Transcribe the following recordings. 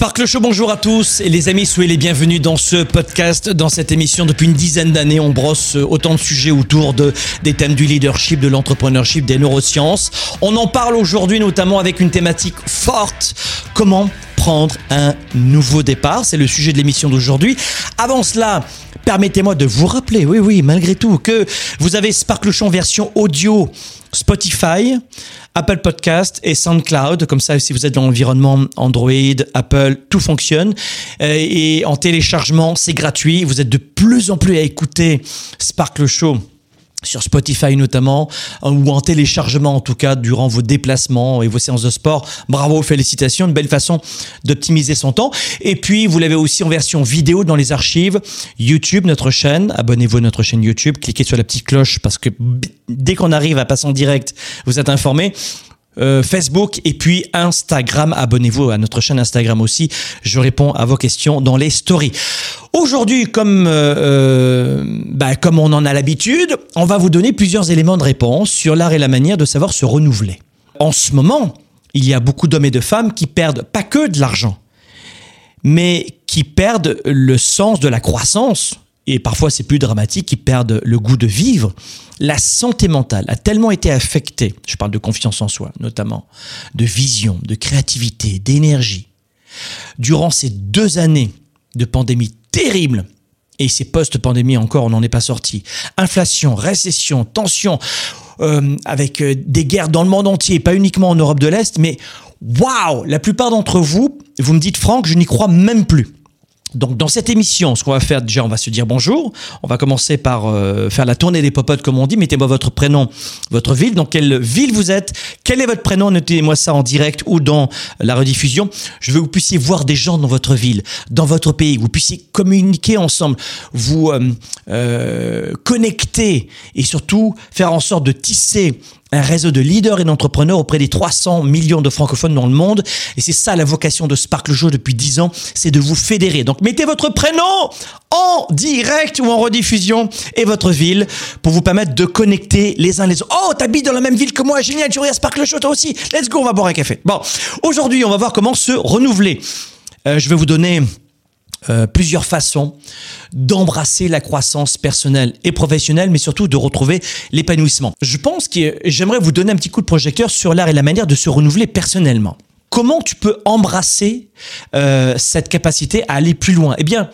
Sparkle Show, bonjour à tous. Et les amis, soyez les bienvenus dans ce podcast, dans cette émission. Depuis une dizaine d'années, on brosse autant de sujets autour de, des thèmes du leadership, de l'entrepreneurship, des neurosciences. On en parle aujourd'hui notamment avec une thématique forte. Comment prendre un nouveau départ? C'est le sujet de l'émission d'aujourd'hui. Avant cela, permettez-moi de vous rappeler, oui, oui, malgré tout, que vous avez Sparkle Show version audio Spotify, Apple Podcast et SoundCloud. Comme ça, si vous êtes dans l'environnement Android, Apple, tout fonctionne. Euh, et en téléchargement, c'est gratuit. Vous êtes de plus en plus à écouter Sparkle Show sur Spotify notamment, ou en téléchargement en tout cas durant vos déplacements et vos séances de sport. Bravo, félicitations, une belle façon d'optimiser son temps. Et puis, vous l'avez aussi en version vidéo dans les archives YouTube, notre chaîne. Abonnez-vous à notre chaîne YouTube, cliquez sur la petite cloche parce que dès qu'on arrive à passer en direct, vous êtes informé. Euh, Facebook et puis Instagram. Abonnez-vous à notre chaîne Instagram aussi. Je réponds à vos questions dans les stories. Aujourd'hui, comme, euh, euh, bah, comme on en a l'habitude, on va vous donner plusieurs éléments de réponse sur l'art et la manière de savoir se renouveler. En ce moment, il y a beaucoup d'hommes et de femmes qui perdent pas que de l'argent, mais qui perdent le sens de la croissance, et parfois c'est plus dramatique, qui perdent le goût de vivre. La santé mentale a tellement été affectée, je parle de confiance en soi notamment, de vision, de créativité, d'énergie. Durant ces deux années de pandémie terrible, et ces post-pandémie encore, on n'en est pas sorti. Inflation, récession, tension, euh, avec euh, des guerres dans le monde entier, pas uniquement en Europe de l'Est, mais waouh La plupart d'entre vous, vous me dites, Franck, je n'y crois même plus. Donc dans cette émission, ce qu'on va faire déjà, on va se dire bonjour. On va commencer par euh, faire la tournée des popotes comme on dit. Mettez-moi votre prénom, votre ville, dans quelle ville vous êtes, quel est votre prénom, notez-moi ça en direct ou dans la rediffusion. Je veux que vous puissiez voir des gens dans votre ville, dans votre pays, que vous puissiez communiquer ensemble, vous euh, euh, connecter et surtout faire en sorte de tisser un réseau de leaders et d'entrepreneurs auprès des 300 millions de francophones dans le monde. Et c'est ça la vocation de Sparkle Show depuis 10 ans, c'est de vous fédérer. Donc mettez votre prénom en direct ou en rediffusion et votre ville pour vous permettre de connecter les uns les autres. Oh, t'habites dans la même ville que moi, génial, tu regardes Sparkle Show toi aussi. Let's go, on va boire un café. Bon, aujourd'hui, on va voir comment se renouveler. Euh, je vais vous donner euh, plusieurs façons d'embrasser la croissance personnelle et professionnelle, mais surtout de retrouver l'épanouissement. Je pense que j'aimerais vous donner un petit coup de projecteur sur l'art et la manière de se renouveler personnellement. Comment tu peux embrasser euh, cette capacité à aller plus loin? Eh bien,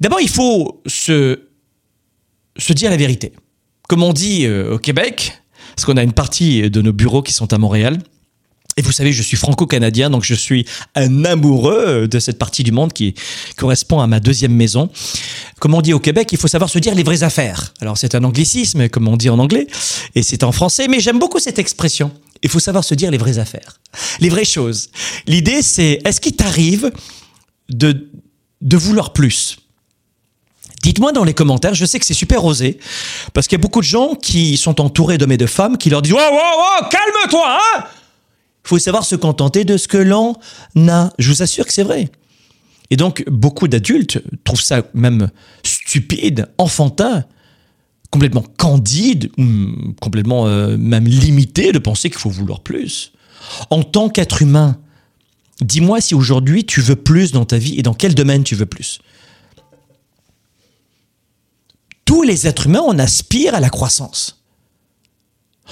d'abord, il faut se, se dire la vérité. Comme on dit euh, au Québec, parce qu'on a une partie de nos bureaux qui sont à Montréal, et vous savez, je suis franco-canadien, donc je suis un amoureux de cette partie du monde qui correspond à ma deuxième maison. Comme on dit au Québec, il faut savoir se dire les vraies affaires. Alors c'est un anglicisme, comme on dit en anglais, et c'est en français, mais j'aime beaucoup cette expression. Il faut savoir se dire les vraies affaires, les vraies choses. L'idée, c'est est-ce qu'il t'arrive de, de vouloir plus? Dites-moi dans les commentaires, je sais que c'est super osé, parce qu'il y a beaucoup de gens qui sont entourés d'hommes et de femmes qui leur disent Oh, oh, oh, calme-toi, hein faut savoir se contenter de ce que l'on a. Je vous assure que c'est vrai. Et donc, beaucoup d'adultes trouvent ça même stupide, enfantin, complètement candide, complètement euh, même limité de penser qu'il faut vouloir plus. En tant qu'être humain, dis-moi si aujourd'hui tu veux plus dans ta vie et dans quel domaine tu veux plus. Tous les êtres humains, on aspire à la croissance.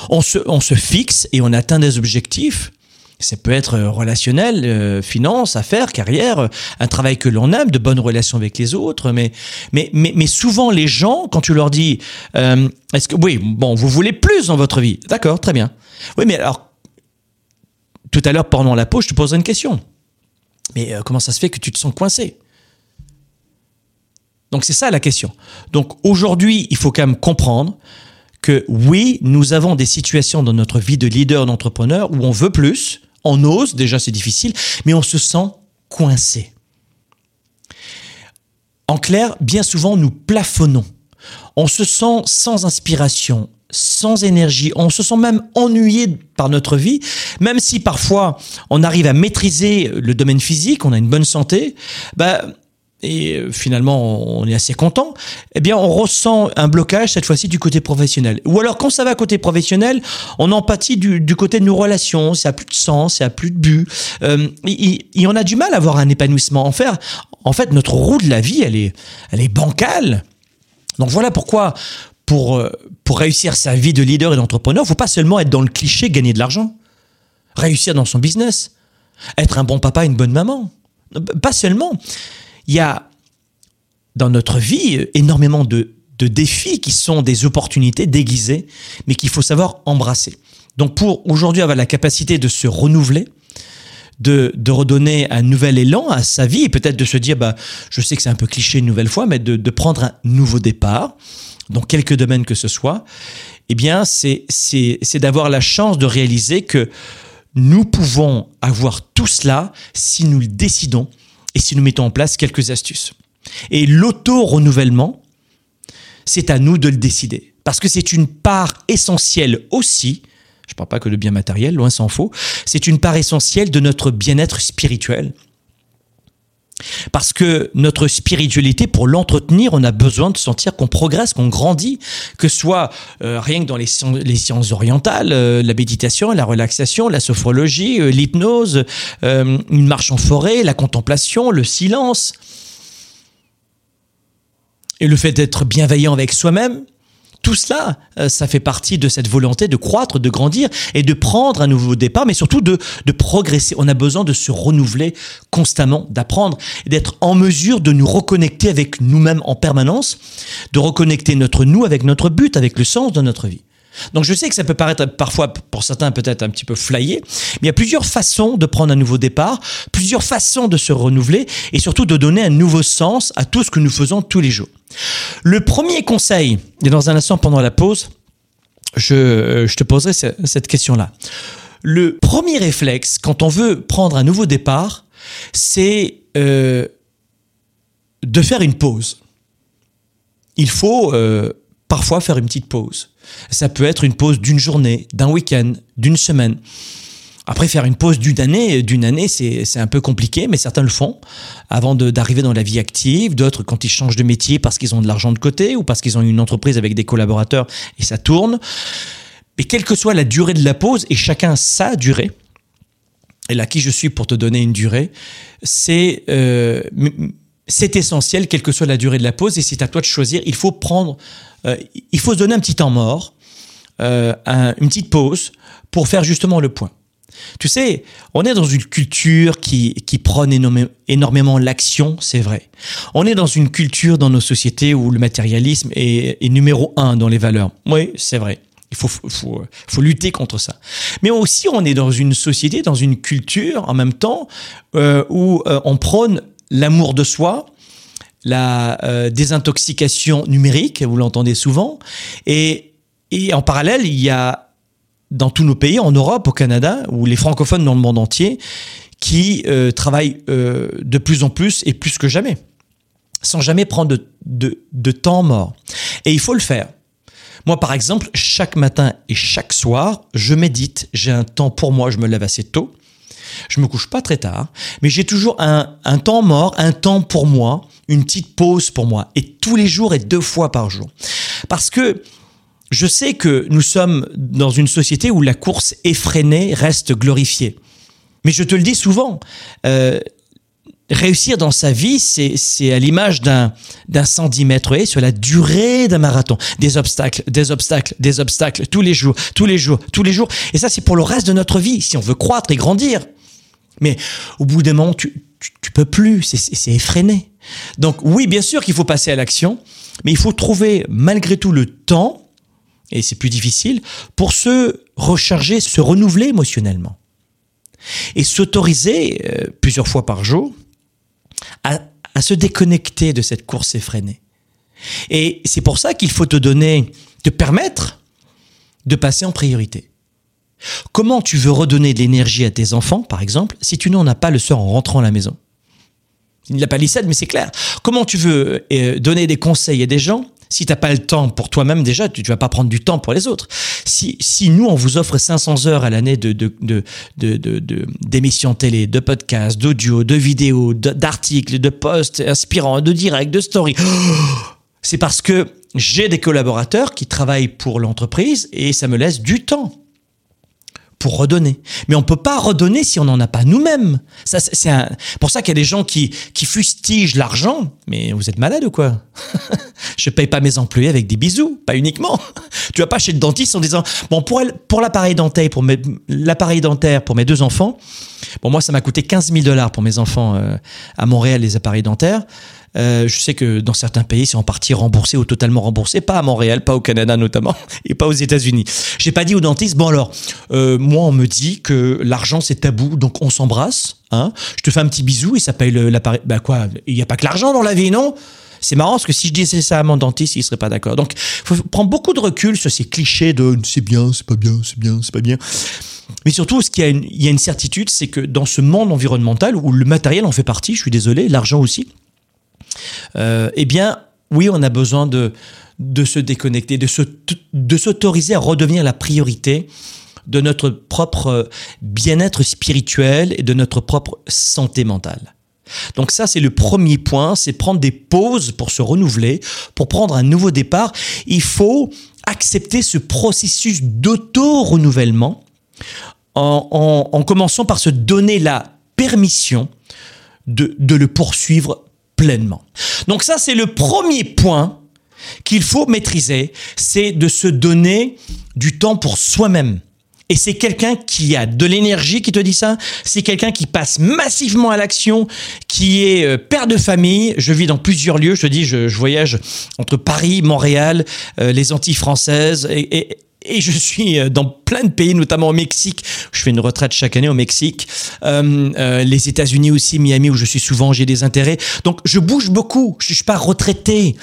On se, on se fixe et on atteint des objectifs ça peut être euh, relationnel, euh, finance, affaires, carrière, euh, un travail que l'on aime, de bonnes relations avec les autres. Mais, mais, mais, mais souvent, les gens, quand tu leur dis, est-ce que, oui, bon, vous voulez plus dans votre vie. D'accord, très bien. Oui, mais alors, tout à l'heure, pendant la pause, je te poserai une question. Mais comment ça se fait que tu te sens coincé? Donc, c'est ça la question. Donc, aujourd'hui, il faut quand même comprendre que oui, nous avons des situations dans notre vie de leader, d'entrepreneur où on veut plus, on ose, déjà c'est difficile, mais on se sent coincé. En clair, bien souvent, nous plafonnons. On se sent sans inspiration, sans énergie, on se sent même ennuyé par notre vie, même si parfois on arrive à maîtriser le domaine physique, on a une bonne santé, bah, et euh, finalement on est assez content, eh bien on ressent un blocage cette fois-ci du côté professionnel. Ou alors quand ça va côté professionnel, on empathie du, du côté de nos relations, ça a plus de sens, ça a plus de but. Euh, il, en a du mal à avoir un épanouissement. En, faire, en fait, notre roue de la vie, elle est, elle est bancale. Donc voilà pourquoi, pour, euh, pour réussir sa vie de leader et d'entrepreneur, il faut pas seulement être dans le cliché gagner de l'argent, réussir dans son business, être un bon papa, une bonne maman. Pas seulement il y a dans notre vie énormément de, défis qui sont des opportunités déguisées, mais qu'il faut savoir embrasser. Donc pour aujourd'hui avoir la capacité de se renouveler, de, redonner un nouvel élan à sa vie et peut-être de se dire, bah, je sais que c'est un peu cliché une nouvelle fois, mais de, de, prendre un nouveau départ dans quelques domaines que ce soit, eh bien, c'est d'avoir la chance de réaliser que nous pouvons avoir tout cela si nous le décidons et si nous mettons en place quelques astuces. Et l'auto-renouvellement, c'est à nous de le décider. Parce que c'est une part essentielle aussi, je ne parle pas que de bien matériel, loin s'en faut, c'est une part essentielle de notre bien-être spirituel, parce que notre spiritualité, pour l'entretenir, on a besoin de sentir qu'on progresse, qu'on grandit, que ce soit euh, rien que dans les, sciences orientales, euh, la méditation, la relaxation, la sophrologie, euh, l'hypnose, une marche en forêt, la contemplation, le silence. Et le fait d'être bienveillant avec soi-même, tout cela, euh, ça fait partie de cette volonté de croître, de grandir et de prendre un nouveau départ, mais surtout de, de progresser. On a besoin de se renouveler constamment, d'apprendre d'être en mesure de nous reconnecter avec nous-mêmes en permanence, de reconnecter notre nous avec notre but, avec le sens de notre vie. Donc je sais que ça peut paraître parfois pour certains peut-être un petit peu flyé, mais il y a plusieurs façons de prendre un nouveau départ, plusieurs façons de se renouveler et surtout de donner un nouveau sens à tout ce que nous faisons tous les jours. Le premier conseil, et dans un instant pendant la pause, je, te poserai cette question-là. Le premier réflexe quand on veut prendre un nouveau départ, c'est euh, de faire une pause. Il faut euh, parfois faire une petite pause. Ça peut être une pause d'une journée, d'un week-end, d'une semaine. Après, faire une pause d'une année, d'une année, c'est un peu compliqué, mais certains le font avant d'arriver dans la vie active. D'autres, quand ils changent de métier parce qu'ils ont de l'argent de côté ou parce qu'ils ont une entreprise avec des collaborateurs et ça tourne. Mais quelle que soit la durée de la pause, et chacun sa durée, et là qui je suis pour te donner une durée, c'est euh, c'est essentiel, quelle que soit la durée de la pause, et c'est à toi de choisir. Il faut prendre, euh, il faut se donner un petit temps mort, euh, une petite pause pour faire justement le point. Tu sais, on est dans une culture qui, qui prône énormément l'action, c'est vrai. On est dans une culture dans nos sociétés où le matérialisme est, numéro un dans les valeurs. Oui, c'est vrai. Il faut, faut, faut, lutter contre ça. Mais aussi, on est dans une société, dans une culture en même temps euh, où on prône l'amour de soi, la euh, désintoxication numérique, vous l'entendez souvent, et, et en parallèle, il y a dans tous nos pays, en Europe, au Canada, ou les francophones dans le monde entier, qui euh, travaillent euh, de plus en plus et plus que jamais, sans jamais prendre de, de, de temps mort. Et il faut le faire. Moi, par exemple, chaque matin et chaque soir, je médite. J'ai un temps pour moi, je me lève assez tôt. Je me couche pas très tard, mais j'ai toujours un, temps mort, un temps pour moi, une petite pause pour moi, et tous les jours et deux fois par jour. Parce que je sais que nous sommes dans une société où la course effrénée reste glorifiée. Mais je te le dis souvent, euh, réussir dans sa vie, c'est à l'image d'un 110 mètres et sur la durée d'un marathon. Des obstacles, des obstacles, des obstacles, tous les jours, tous les jours, tous les jours. Et ça, c'est pour le reste de notre vie, si on veut croître et grandir. Mais au bout d'un moment, tu, tu, peux plus, c'est effréné. Donc oui, bien sûr qu'il faut passer à l'action, mais il faut trouver malgré tout le temps, et c'est plus difficile, pour se recharger, se renouveler émotionnellement. Et s'autoriser euh, plusieurs fois par jour à, se déconnecter de cette course effrénée. Et c'est pour ça qu'il faut te donner, te permettre de passer en priorité. Comment tu veux redonner de l'énergie à tes enfants, par exemple, si tu n'en as pas le soir en rentrant à la maison? Il la palissade, mais c'est clair. Comment tu veux euh, donner des conseils à des gens Si t'as pas le temps pour toi-même déjà, tu, tu vas pas prendre du temps pour les autres. Si, si nous on vous offre 500 heures à l'année de de de de d'émissions télé, de podcasts, d'audio, de vidéos, d'articles, de posts inspirants, de directs, de stories, c'est parce que j'ai des collaborateurs qui travaillent pour l'entreprise et ça me laisse du temps redonner. Mais on peut pas redonner si on n'en a pas nous-mêmes. Ça, c'est pour ça qu'il y a des gens qui, qui fustigent l'argent. Mais vous êtes malade ou quoi? Je paye pas mes employés avec des bisous, pas uniquement. Tu vas pas chez le dentiste en disant bon pour elle- pour l'appareil dentaire pour mes l'appareil dentaire pour mes deux enfants. Bon moi ça m'a coûté 15 000 dollars pour mes enfants euh, à Montréal les appareils dentaires. Euh, je sais que dans certains pays, c'est en partie remboursé ou totalement remboursé, pas à Montréal, pas au Canada notamment, et pas aux États-Unis. J'ai pas dit au dentiste, bon alors, euh, moi on me dit que l'argent c'est tabou, donc on s'embrasse, hein, je te fais un petit bisou et ça paye l'appareil. Bah quoi, il n'y a pas que l'argent dans la vie, non? C'est marrant parce que si je disais ça à mon dentiste, il serait pas d'accord. Donc, faut prendre beaucoup de recul sur ces clichés de c'est bien, c'est pas bien, c'est bien, c'est pas bien. Mais surtout, ce qu'il y y a une certitude, c'est que dans ce monde environnemental où le matériel en fait partie, je suis désolé, l'argent aussi, euh, eh bien, oui, on a besoin de, de se déconnecter, de, se, de s'autoriser à redevenir la priorité de notre propre bien-être spirituel et de notre propre santé mentale. Donc ça, c'est le premier point, c'est prendre des pauses pour se renouveler, pour prendre un nouveau départ. Il faut accepter ce processus d'auto-renouvellement en, en- en commençant par se donner la permission de, de le poursuivre pleinement. Donc ça, c'est le premier point qu'il faut maîtriser, c'est de se donner du temps pour soi-même. Et c'est quelqu'un qui a de l'énergie qui te dit ça. C'est quelqu'un qui passe massivement à l'action, qui est euh, père de famille. Je vis dans plusieurs lieux. Je te dis, je, voyage entre Paris, Montréal, euh, les Antilles françaises et, et je suis euh, dans plein de pays, notamment au Mexique. Je fais une retraite chaque année au Mexique. Euh, euh, les États-Unis aussi, Miami, où je suis souvent, j'ai des intérêts. Donc, je bouge beaucoup. Je suis pas retraité.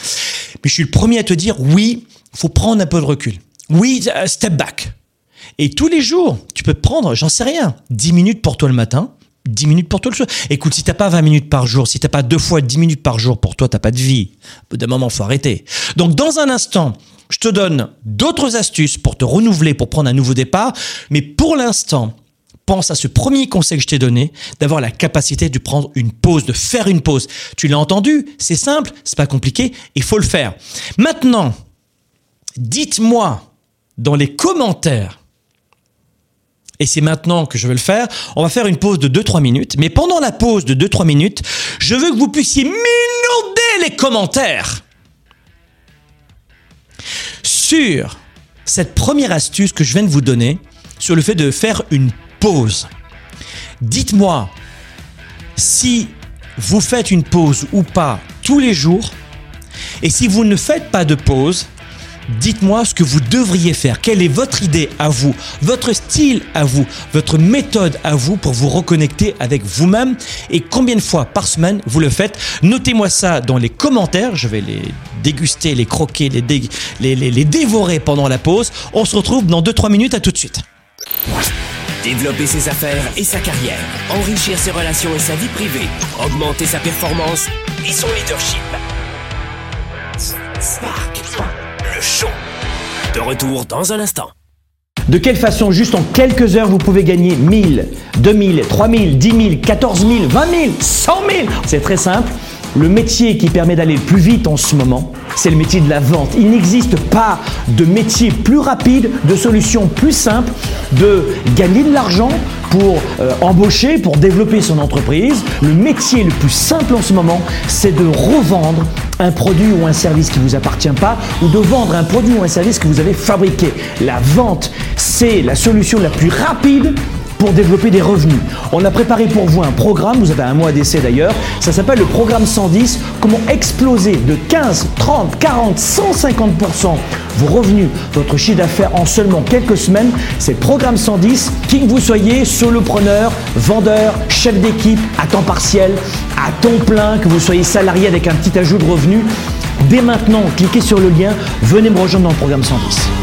Mais je suis le premier à te dire, oui, faut prendre un peu de recul. Oui, step back. Et tous les jours, tu peux prendre, j'en sais rien, 10 minutes pour toi le matin, 10 minutes pour toi le soir. Écoute, si t'as pas 20 minutes par jour, si t'as pas deux fois 10 minutes par jour pour toi, t'as pas de vie. D'un moment, faut arrêter. Donc, dans un instant, je te donne d'autres astuces pour te renouveler, pour prendre un nouveau départ. Mais pour l'instant, pense à ce premier conseil que je t'ai donné, d'avoir la capacité de prendre une pause, de faire une pause. Tu l'as entendu, c'est simple, c'est pas compliqué, il faut le faire. Maintenant, dites-moi dans les commentaires et c'est maintenant que je vais le faire. On va faire une pause de 2-3 minutes. Mais pendant la pause de 2-3 minutes, je veux que vous puissiez m'inonder les commentaires sur cette première astuce que je viens de vous donner sur le fait de faire une pause. Dites-moi si vous faites une pause ou pas tous les jours. Et si vous ne faites pas de pause, Dites-moi ce que vous devriez faire. Quelle est votre idée à vous, votre style à vous, votre méthode à vous pour vous reconnecter avec vous-même et combien de fois par semaine vous le faites. Notez-moi ça dans les commentaires. Je vais les déguster, les croquer, les, dé- les, les- les dévorer pendant la pause. On se retrouve dans 2-3 minutes. À tout de suite. Développer ses affaires et sa carrière, enrichir ses relations et sa vie privée, augmenter sa performance et son leadership. De retour dans un instant. De quelle façon, juste en quelques heures, vous pouvez gagner 1000, 2000, 3000, 10 000, 14 000, 20 000, 100 000 C'est très simple. Le métier qui permet d'aller le plus vite en ce moment, c'est le métier de la vente. Il n'existe pas de métier plus rapide, de solution plus simple de gagner de l'argent pour euh, embaucher, pour développer son entreprise. Le métier le plus simple en ce moment, c'est de revendre un produit ou un service qui ne vous appartient pas ou de vendre un produit ou un service que vous avez fabriqué. La vente, c'est la solution la plus rapide développer des revenus. On a préparé pour vous un programme, vous avez un mois d'essai d'ailleurs, ça s'appelle le programme 110, comment exploser de 15, 30, 40, 150% vos revenus, votre chiffre d'affaires en seulement quelques semaines. C'est le programme 110, qui que vous soyez, solopreneur, vendeur, chef d'équipe, à temps partiel, à temps plein, que vous soyez salarié avec un petit ajout de revenus. Dès maintenant, cliquez sur le lien, venez me rejoindre dans le programme 110.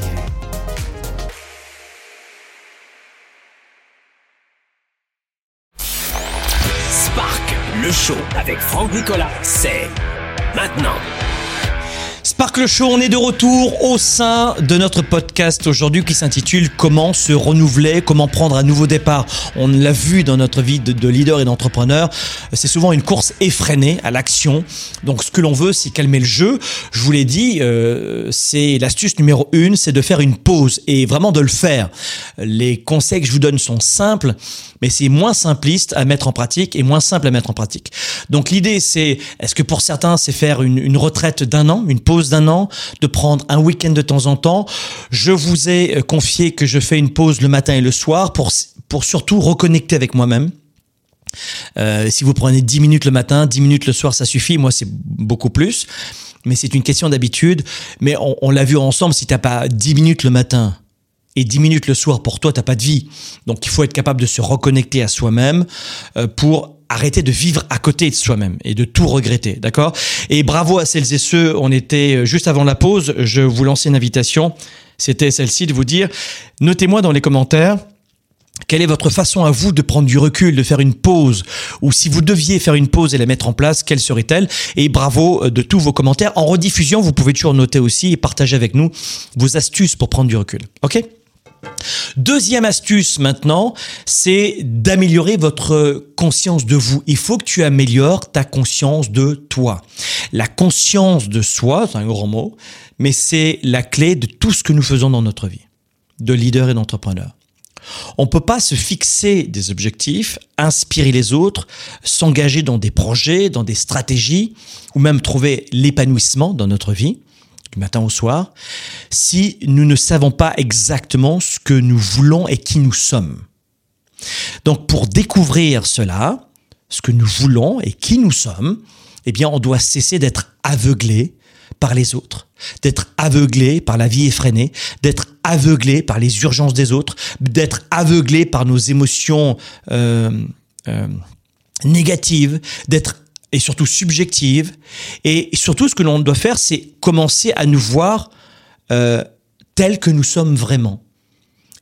Le show avec Franck Nicolas, c'est maintenant. Sparkle Show, on est de retour au sein de notre podcast aujourd'hui qui s'intitule Comment se renouveler, comment prendre un nouveau départ. On l'a vu dans notre vie de, leader et d'entrepreneur, c'est souvent une course effrénée à l'action. Donc ce que l'on veut, c'est calmer le jeu. Je vous l'ai dit, euh, c'est l'astuce numéro une, c'est de faire une pause et vraiment de le faire. Les conseils que je vous donne sont simples, mais c'est moins simpliste à mettre en pratique et moins simple à mettre en pratique. Donc l'idée, c'est, est-ce que pour certains, c'est faire une, une retraite d'un an, une pause d'un an, de prendre un week-end de temps en temps. Je vous ai euh, confié que je fais une pause le matin et le soir pour, pour surtout reconnecter avec moi-même. Euh, si vous prenez 10 minutes le matin, 10 minutes le soir, ça suffit. Moi, c'est beaucoup plus. Mais c'est une question d'habitude. Mais on, on l'a vu ensemble, si tu n'as pas 10 minutes le matin et 10 minutes le soir, pour toi, tu n'as pas de vie. Donc, il faut être capable de se reconnecter à soi-même euh, pour arrêter de vivre à côté de soi-même et de tout regretter, d'accord? Et bravo à celles et ceux, on était juste avant la pause, je vous lançais une invitation, c'était celle-ci de vous dire, notez-moi dans les commentaires quelle est votre façon à vous de prendre du recul, de faire une pause? Ou si vous deviez faire une pause et la mettre en place, quelle serait-elle? Et bravo euh, de tous vos commentaires. En rediffusion, vous pouvez toujours noter aussi et partager avec nous vos astuces pour prendre du recul. OK? Deuxième astuce maintenant, c'est d'améliorer votre conscience de vous. Il faut que tu améliores ta conscience de toi. La conscience de soi, c'est un grand mot, mais c'est la clé de tout ce que nous faisons dans notre vie, de leader et d'entrepreneur. On ne peut pas se fixer des objectifs, inspirer les autres, s'engager dans des projets, dans des stratégies, ou même trouver l'épanouissement dans notre vie du matin au soir, si nous ne savons pas exactement ce que nous voulons et qui nous sommes. Donc pour découvrir cela, ce que nous voulons et qui nous sommes, eh bien on doit cesser d'être aveuglé par les autres, d'être aveuglé par la vie effrénée, d'être aveuglé par les urgences des autres, d'être aveuglé par nos émotions euh, euh, négatives, d'être et surtout subjective. Et surtout, ce que l'on doit faire, c'est commencer à nous voir euh, tels que nous sommes vraiment.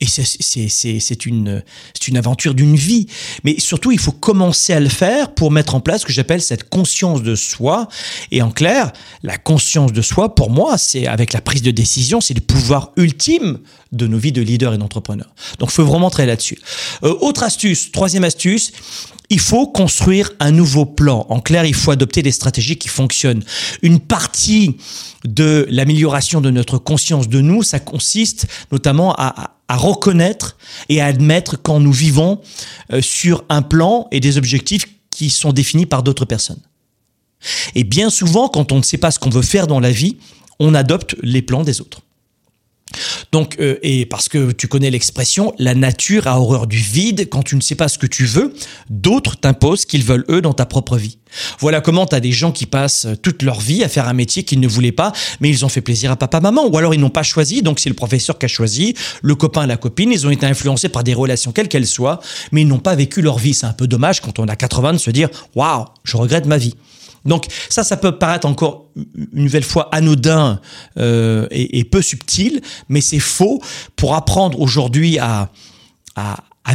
Et c'est une, une aventure d'une vie. Mais surtout, il faut commencer à le faire pour mettre en place ce que j'appelle cette conscience de soi. Et en clair, la conscience de soi, pour moi, c'est avec la prise de décision, c'est le pouvoir ultime de nos vies de leaders et d'entrepreneurs. Donc, il faut vraiment travailler là-dessus. Euh, autre astuce, troisième astuce, il faut construire un nouveau plan. En clair, il faut adopter des stratégies qui fonctionnent. Une partie de l'amélioration de notre conscience de nous, ça consiste notamment à, reconnaître et à admettre quand nous vivons euh, sur un plan et des objectifs qui sont définis par d'autres personnes. Et bien souvent, quand on ne sait pas ce qu'on veut faire dans la vie, on adopte les plans des autres. Donc, euh, et parce que tu connais l'expression, la nature a horreur du vide. Quand tu ne sais pas ce que tu veux, d'autres t'imposent qu'ils veulent eux dans ta propre vie. Voilà comment tu as des gens qui passent toute leur vie à faire un métier qu'ils ne voulaient pas, mais ils ont fait plaisir à papa, maman, ou alors ils n'ont pas choisi, donc c'est le professeur qui a choisi, le copain, la copine, ils ont été influencés par des relations quelles qu'elles soient, mais ils n'ont pas vécu leur vie. C'est un peu dommage quand on a 80 de se dire, waouh, je regrette ma vie. Donc ça, ça peut paraître encore une nouvelle fois anodin euh, et, peu subtil, mais c'est faux. Pour apprendre aujourd'hui à,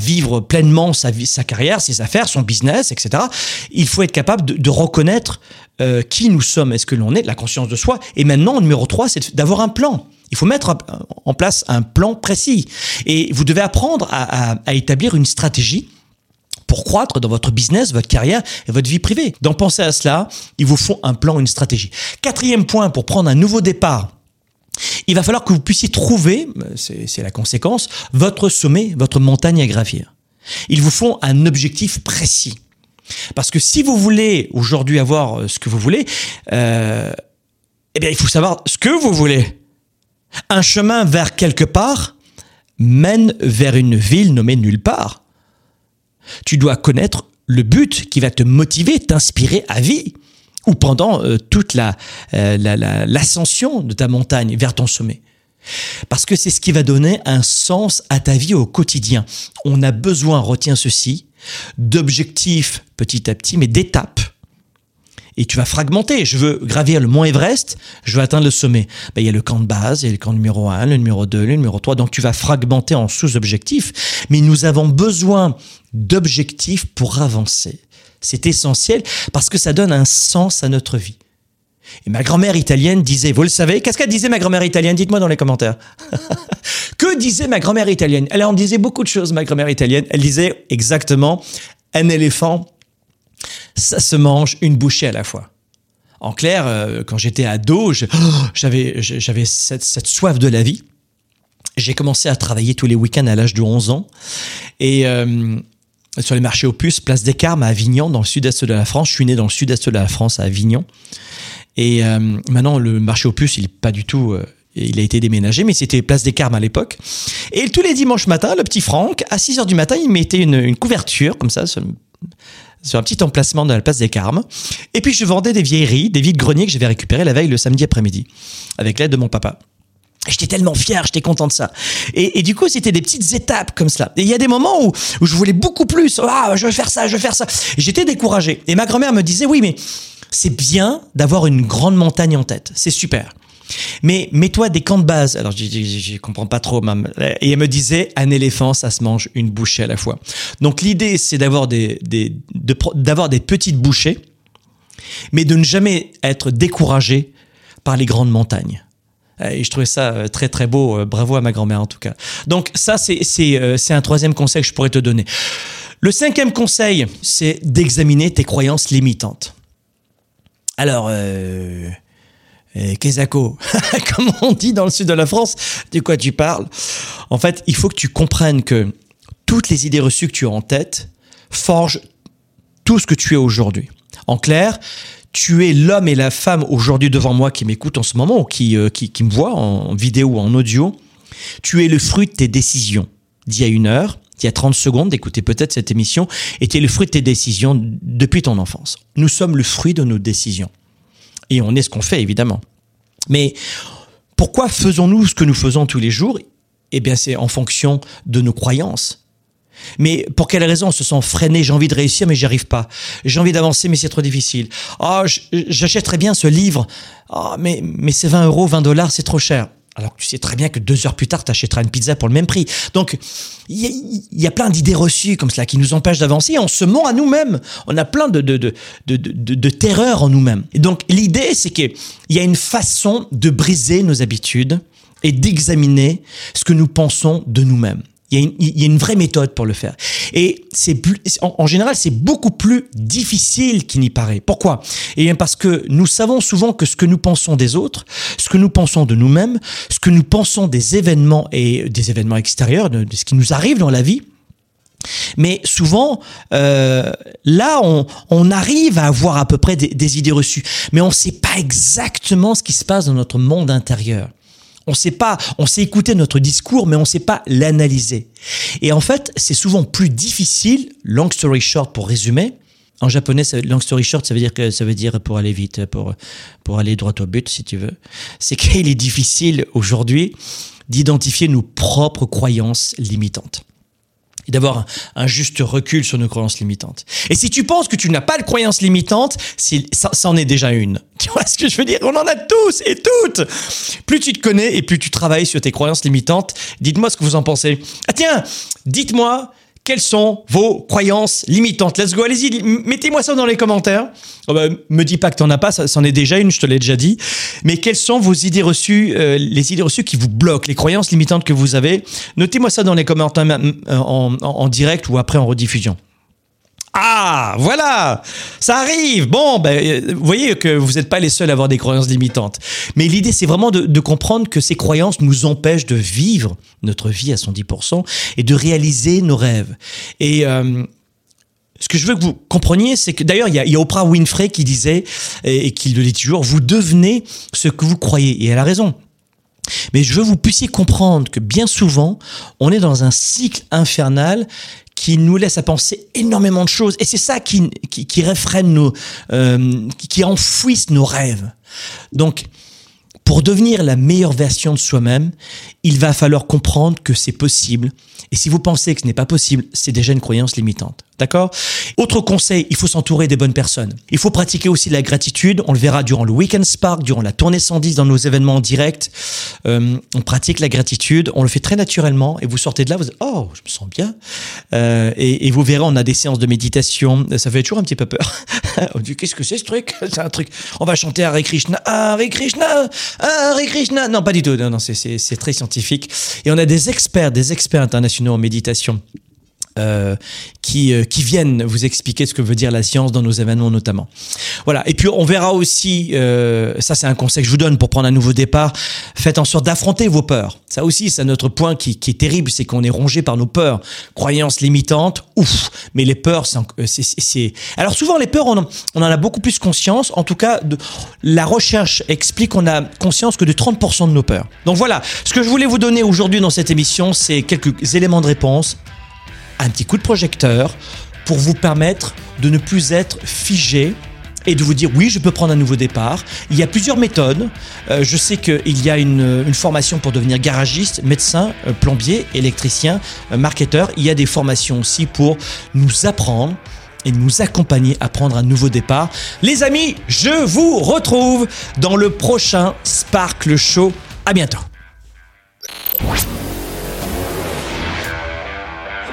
vivre pleinement sa, carrière, ses affaires, son business, etc., il faut être capable de, reconnaître euh, qui nous sommes, est-ce que l'on est, la conscience de soi? Et maintenant, numéro 3, c'est d'avoir un plan. Il faut mettre en place un plan précis. Et vous devez apprendre à établir une stratégie pour croître dans votre business, votre carrière et votre vie privée. Donc pensez à cela, il vous faut un plan, une stratégie. Quatrième point pour prendre un nouveau départ. Il va falloir que vous puissiez trouver, c'est la conséquence, votre sommet, votre montagne à gravir. Il vous faut un objectif précis. Parce que si vous voulez aujourd'hui avoir euh, ce que vous voulez, euh, eh bien il faut savoir ce que vous voulez. Un chemin vers quelque part mène vers une ville nommée nulle part. Tu dois connaître le but qui va te motiver, t'inspirer à vie ou pendant euh, toute la, euh, l'ascension de ta montagne vers ton sommet. Parce que c'est ce qui va donner un sens à ta vie au quotidien. On a besoin, retiens ceci, d'objectifs petit à petit, mais d'étapes et tu vas fragmenter. Je veux gravir le mont Everest, je veux atteindre le sommet. Ben, il y a le camp de base, il y a le camp numéro 1, le numéro 2, le numéro 3. Donc tu vas fragmenter en sous-objectifs. Mais nous avons besoin d'objectifs pour avancer. C'est essentiel parce que ça donne un sens à notre vie. Et ma grand-mère italienne disait, vous le savez, qu'est-ce qu'elle disait ma grand-mère italienne? Dites-moi dans les commentaires. que disait ma grand-mère italienne? Elle en disait beaucoup de choses, ma grand-mère italienne. Elle disait exactement, un éléphant ça se mange une bouchée à la fois. En clair, euh, quand j'étais ado, j'avais cette, soif de la vie. J'ai commencé à travailler tous les week-ends à l'âge de 11 ans. Et euh, sur les marchés opus, place des Carmes à Avignon, dans le sud-est de la France. Je suis né dans le sud-est de la France, à Avignon. Et euh, maintenant, le marché opus, il est pas du tout... Il a été déménagé, mais c'était place des Carmes à l'époque. Et tous les dimanches matins, le petit Franck, à 6 heures du matin, il mettait une couverture, comme ça, sur un petit emplacement dans la place des Carmes. Et puis je vendais des vieilleries, des vides greniers que j'avais récupérés la veille le samedi après-midi, avec l'aide de mon papa. J'étais tellement fier, j'étais content de ça. Et, du coup, c'était des petites étapes comme cela. Et il y a des moments où, où je voulais beaucoup plus. Ah, je veux faire ça, je veux faire ça. J'étais découragé. Et ma grand-mère me disait, oui, mais c'est bien d'avoir une grande montagne en tête. C'est super. Mais mets-toi des camps de base. Alors, je, je, comprends pas trop. Et elle me disait, un éléphant, ça se mange une bouchée à la fois. Donc, l'idée, c'est d'avoir des, d'avoir des petites bouchées, mais de ne jamais être découragé par les grandes montagnes. Et je trouvais ça euh, très très beau. Euh, bravo à ma grand-mère en tout cas. Donc ça, euh, c'est un troisième conseil que je pourrais te donner. Le cinquième conseil, c'est d'examiner tes croyances limitantes. Alors, eh, Kezako, comme on dit dans le sud de la France, de quoi tu parles? En fait, il faut que tu comprennes que toutes les idées reçues que tu as en tête forgent tout ce que tu es aujourd'hui. En clair, tu es l'homme et la femme aujourd'hui devant moi qui m'écoutent en ce moment ou qui, euh, qui, me voient en vidéo ou en audio. Tu es le fruit de tes décisions d'il y a une heure, d'il y a 30 secondes d'écouter peut-être cette émission, et tu es le fruit de tes décisions depuis ton enfance. Nous sommes le fruit de nos décisions. Et on est ce qu'on fait, évidemment. Mais pourquoi faisons-nous ce que nous faisons tous les jours? Eh bien, c'est en fonction de nos croyances. Mais pour quelle raison? On se sent freiné J'ai envie de réussir, mais j'y arrive pas. J'ai envie d'avancer, mais c'est trop difficile. Oh, j'achèterais bien ce livre. Oh, mais, mais c'est 20 euros, 20 dollars, c'est trop cher alors que tu sais très bien que deux heures plus tard, tu achèteras une pizza pour le même prix. Donc, il y, a plein d'idées reçues comme cela qui nous empêchent d'avancer. On se ment à nous-mêmes. On a plein de, de, de, de, de, de terreur en nous-mêmes. Et donc, l'idée, c'est qu'il y a une façon de briser nos habitudes et d'examiner ce que nous pensons de nous-mêmes. Il y, a une, vraie méthode pour le faire. Et c'est en, en, général, c'est beaucoup plus difficile qu'il n'y paraît. Pourquoi? Eh bien, parce que nous savons souvent que ce que nous pensons des autres, ce que nous pensons de nous-mêmes, ce que nous pensons des événements et des événements extérieurs, de, ce qui nous arrive dans la vie, mais souvent, euh, là, on, arrive à avoir à peu près des idées reçues, mais on ne sait pas exactement ce qui se passe dans notre monde intérieur. On sait pas, on sait écouter notre discours, mais on sait pas l'analyser. Et en fait, c'est souvent plus difficile, long story short pour résumer. En japonais, long story short, ça veut dire que ça veut dire pour aller vite, pour pour aller droit au but, si tu veux. C'est qu'il est difficile aujourd'hui d'identifier nos propres croyances limitantes et d'avoir un, juste recul sur nos croyances limitantes. Et si tu penses que tu n'as pas de croyances limitantes, ça, ça en est déjà une. Tu vois ce que je veux dire? On en a tous et toutes. Plus tu te connais et plus tu travailles sur tes croyances limitantes. Dites-moi ce que vous en pensez. Ah tiens, dites-moi quelles sont vos croyances limitantes? Let's go, allez-y, mettez-moi ça dans les commentaires. Oh bah, me dis pas que t'en as pas, ça, c'en est déjà une, je te l'ai déjà dit. Mais quelles sont vos idées reçues, euh, les idées reçues qui vous bloquent, les croyances limitantes que vous avez? Notez-moi ça dans les commentaires en, en direct ou après en rediffusion. Ah, voilà, ça arrive. Bon, ben, vous voyez que vous n'êtes pas les seuls à avoir des croyances limitantes. Mais l'idée, c'est vraiment de, comprendre que ces croyances nous empêchent de vivre notre vie à 110% et de réaliser nos rêves. Et euh, ce que je veux que vous compreniez, c'est que d'ailleurs, il y, a, Oprah Winfrey qui disait, et, et qui le dit toujours, vous devenez ce que vous croyez. Et elle a raison. Mais je veux que vous puissiez comprendre que bien souvent, on est dans un cycle infernal qui nous laisse à penser énormément de choses. Et c'est ça qui, qui, qui réfrène nos, euh, qui enfouisse nos rêves. Donc, pour devenir la meilleure version de soi-même, il va falloir comprendre que c'est possible. Et si vous pensez que ce n'est pas possible, c'est déjà une croyance limitante. D'accord? Autre conseil, il faut s'entourer des bonnes personnes. Il faut pratiquer aussi la gratitude. On le verra durant le Weekend Spark, durant la tournée 110 dans nos événements en direct. Euh, on pratique la gratitude. On le fait très naturellement. Et vous sortez de là, vous dites, oh, je me sens bien. Euh, et, et, vous verrez, on a des séances de méditation. Ça fait toujours un petit peu peur. on dit, qu'est-ce que c'est ce truc? C'est un truc. On va chanter Hare Krishna, Hare Krishna, Hare Krishna. Non, pas du tout. Non, non, c'est très scientifique. Et on a des experts, des experts internationaux en méditation euh, qui, euh, qui viennent vous expliquer ce que veut dire la science dans nos événements notamment. Voilà. Et puis on verra aussi, euh, ça c'est un conseil que je vous donne pour prendre un nouveau départ, faites en sorte d'affronter vos peurs. Ça aussi c'est notre point qui, est terrible, c'est qu'on est rongé par nos peurs. Croyances limitantes, ouf, mais les peurs, c'est... Alors souvent les peurs, on en, a beaucoup plus conscience, en tout cas la recherche explique qu'on a conscience que de 30% de nos peurs. Donc voilà, ce que je voulais vous donner aujourd'hui dans cette émission, c'est quelques éléments de réponse un petit coup de projecteur pour vous permettre de ne plus être figé et de vous dire oui, je peux prendre un nouveau départ. Il y a plusieurs méthodes. Euh, je sais qu'il y a une, formation pour devenir garagiste, médecin, euh, plombier, électricien, euh, marketeur. Il y a des formations aussi pour nous apprendre et nous accompagner à prendre un nouveau départ. Les amis, je vous retrouve dans le prochain Sparkle Show. À bientôt.